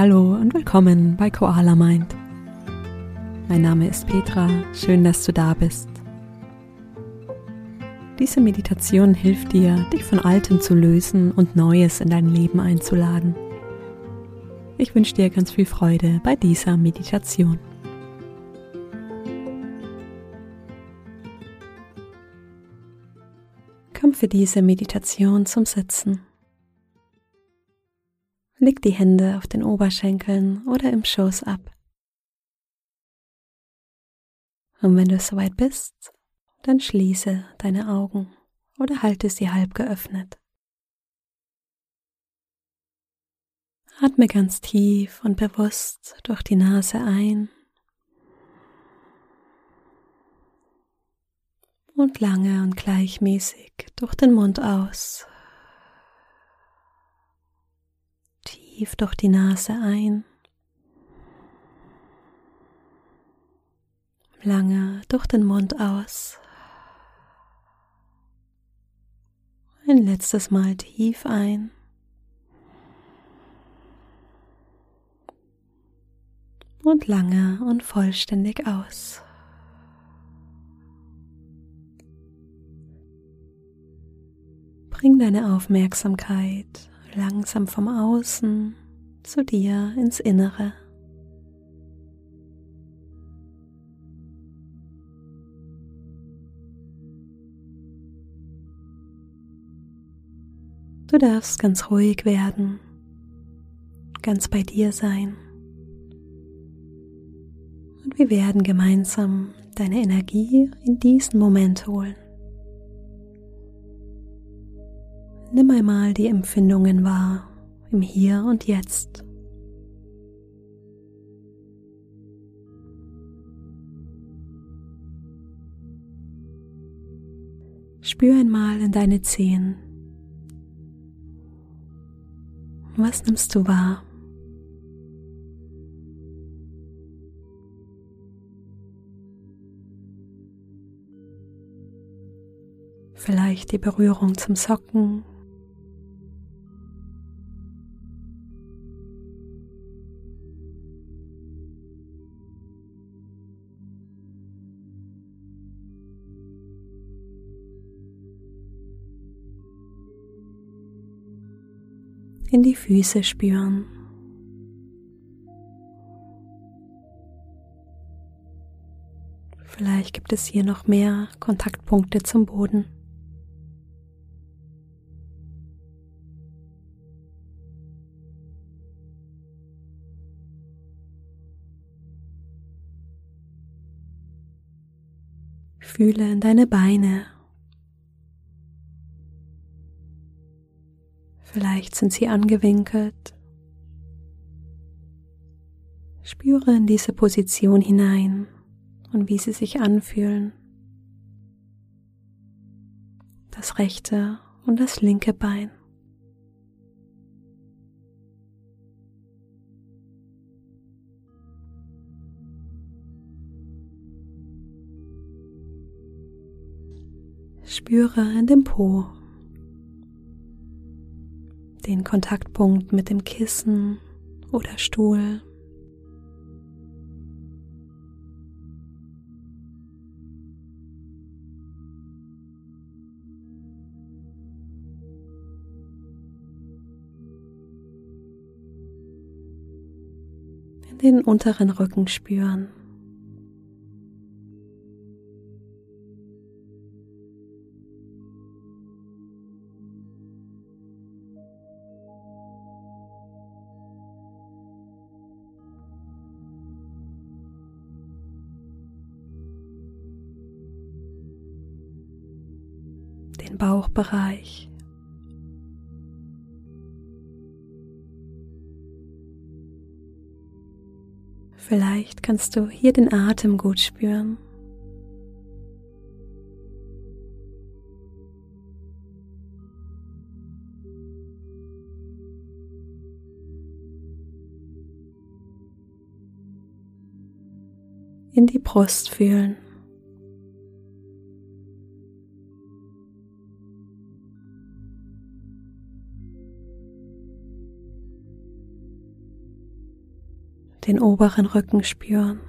Hallo und willkommen bei Koala Mind. Mein Name ist Petra, schön, dass du da bist. Diese Meditation hilft dir, dich von Altem zu lösen und Neues in dein Leben einzuladen. Ich wünsche dir ganz viel Freude bei dieser Meditation. Komm für diese Meditation zum Sitzen. Leg die Hände auf den Oberschenkeln oder im Schoß ab. Und wenn du soweit bist, dann schließe deine Augen oder halte sie halb geöffnet. Atme ganz tief und bewusst durch die Nase ein und lange und gleichmäßig durch den Mund aus. Tief durch die Nase ein, lange durch den Mund aus. Ein letztes Mal tief ein. Und lange und vollständig aus. Bring deine Aufmerksamkeit langsam vom Außen zu dir ins Innere. Du darfst ganz ruhig werden, ganz bei dir sein. Und wir werden gemeinsam deine Energie in diesen Moment holen. Nimm einmal die Empfindungen wahr im Hier und Jetzt. Spür einmal in deine Zehen. Was nimmst du wahr? Vielleicht die Berührung zum Socken in die Füße spüren. Vielleicht gibt es hier noch mehr Kontaktpunkte zum Boden. Fühle in deine Beine Vielleicht sind sie angewinkelt. Spüre in diese Position hinein und wie sie sich anfühlen. Das rechte und das linke Bein. Spüre in dem Po den Kontaktpunkt mit dem Kissen oder Stuhl. In den unteren Rücken spüren. Bauchbereich. Vielleicht kannst du hier den Atem gut spüren. In die Brust fühlen. Den oberen Rücken spüren.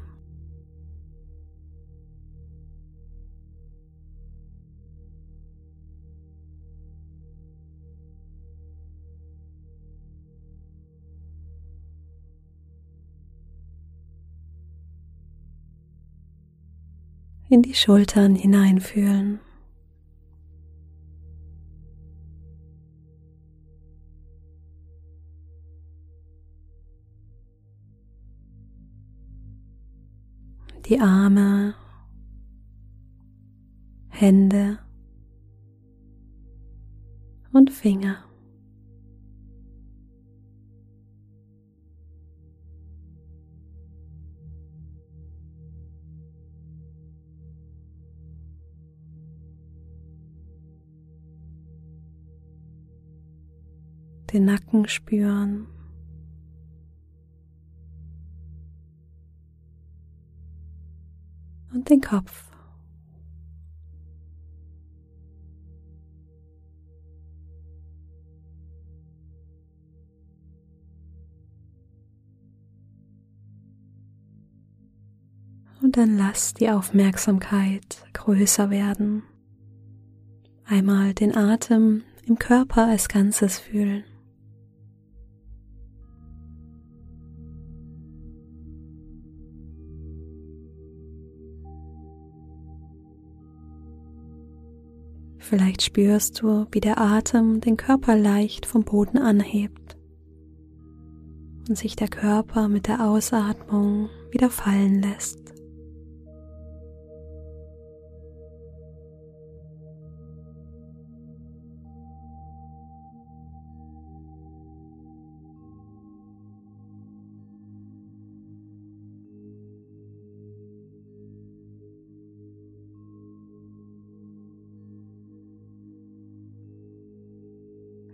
in die Schultern hineinfühlen. Die Arme, Hände und Finger. den Nacken spüren. Den Kopf. Und dann lass die Aufmerksamkeit größer werden. Einmal den Atem im Körper als Ganzes fühlen. Vielleicht spürst du, wie der Atem den Körper leicht vom Boden anhebt und sich der Körper mit der Ausatmung wieder fallen lässt.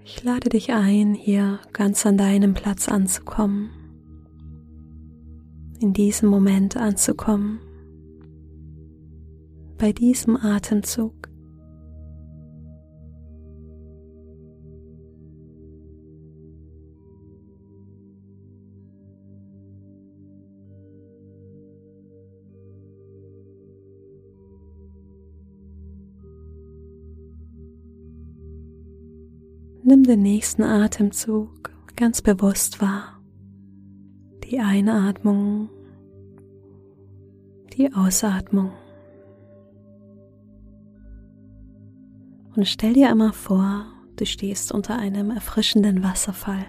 Ich lade dich ein, hier ganz an deinem Platz anzukommen, in diesem Moment anzukommen, bei diesem Atemzug. Nimm den nächsten Atemzug ganz bewusst wahr. Die Einatmung, die Ausatmung. Und stell dir einmal vor, du stehst unter einem erfrischenden Wasserfall.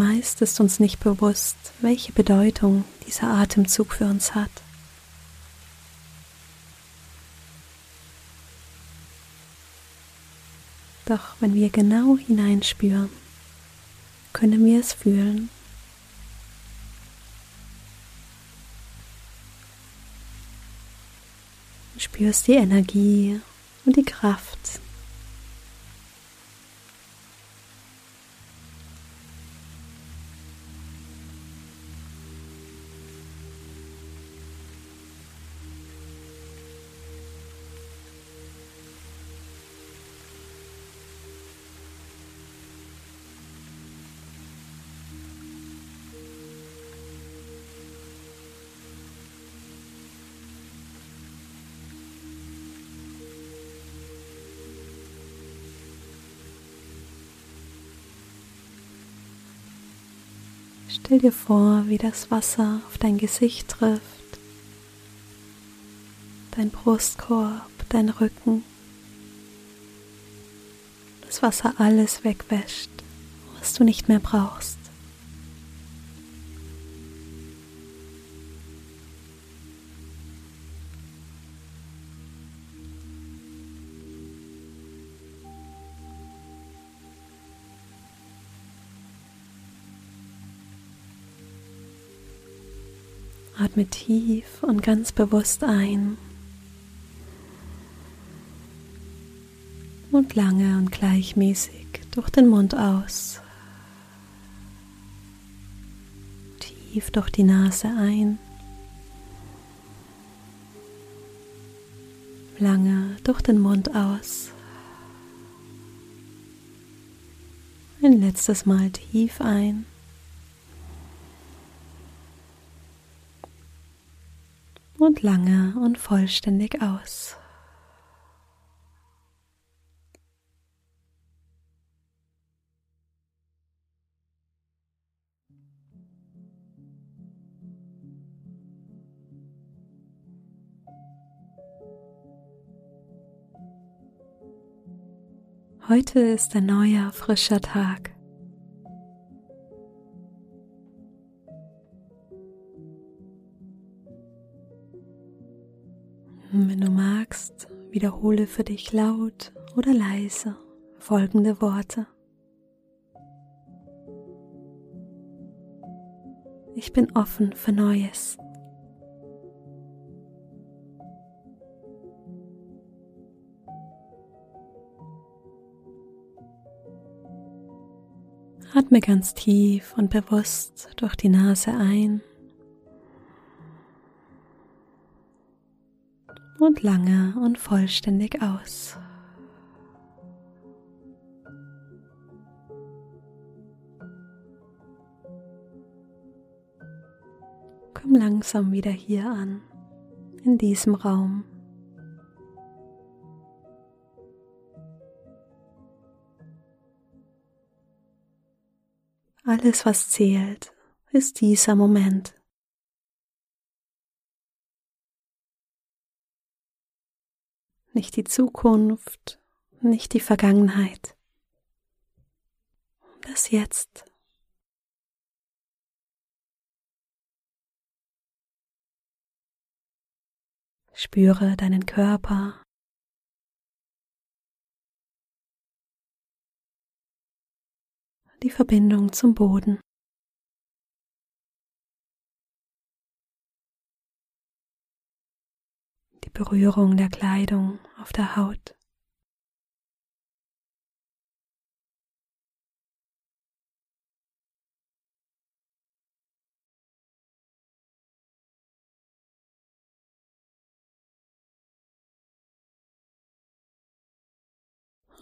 Meist ist uns nicht bewusst, welche Bedeutung dieser Atemzug für uns hat. Doch wenn wir genau hineinspüren, können wir es fühlen. Du spürst die Energie und die Kraft Stell dir vor, wie das Wasser auf dein Gesicht trifft, dein Brustkorb, dein Rücken. Das Wasser alles wegwäscht, was du nicht mehr brauchst. Atme tief und ganz bewusst ein und lange und gleichmäßig durch den Mund aus. tief durch die Nase ein. Lange durch den Mund aus. Ein letztes Mal tief ein. Und lange und vollständig aus. Heute ist ein neuer, frischer Tag. Wiederhole für dich laut oder leise folgende Worte. Ich bin offen für Neues. Atme ganz tief und bewusst durch die Nase ein und lange und vollständig aus. Komm langsam wieder hier an, in diesem Raum. Alles, was zählt, ist dieser Moment. Nicht die Zukunft, nicht die Vergangenheit. Das Jetzt. Spüre deinen Körper, die Verbindung zum Boden. Die Berührung der Kleidung auf der Haut.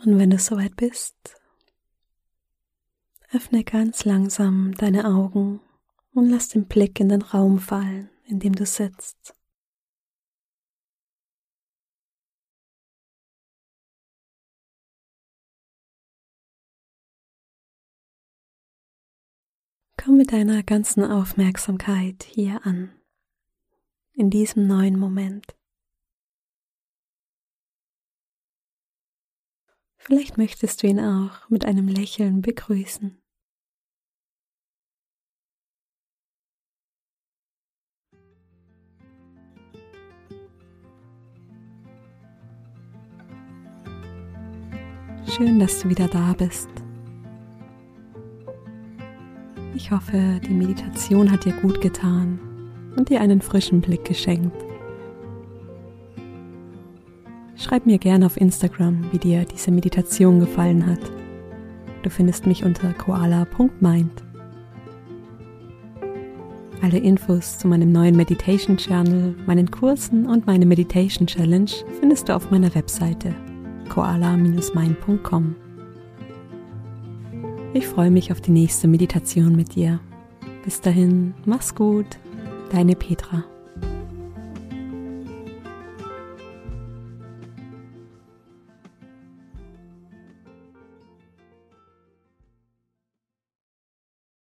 Und wenn du soweit bist, Öffne ganz langsam deine Augen und lass den Blick in den Raum fallen, in dem du sitzt. Komm mit deiner ganzen Aufmerksamkeit hier an, in diesem neuen Moment. Vielleicht möchtest du ihn auch mit einem Lächeln begrüßen. Schön, dass du wieder da bist. Ich hoffe, die Meditation hat dir gut getan und dir einen frischen Blick geschenkt. Schreib mir gerne auf Instagram, wie dir diese Meditation gefallen hat. Du findest mich unter koala.mind. Alle Infos zu meinem neuen Meditation Channel, meinen Kursen und meine Meditation Challenge findest du auf meiner Webseite koala-mind.com. Ich freue mich auf die nächste Meditation mit dir. Bis dahin, mach's gut, deine Petra.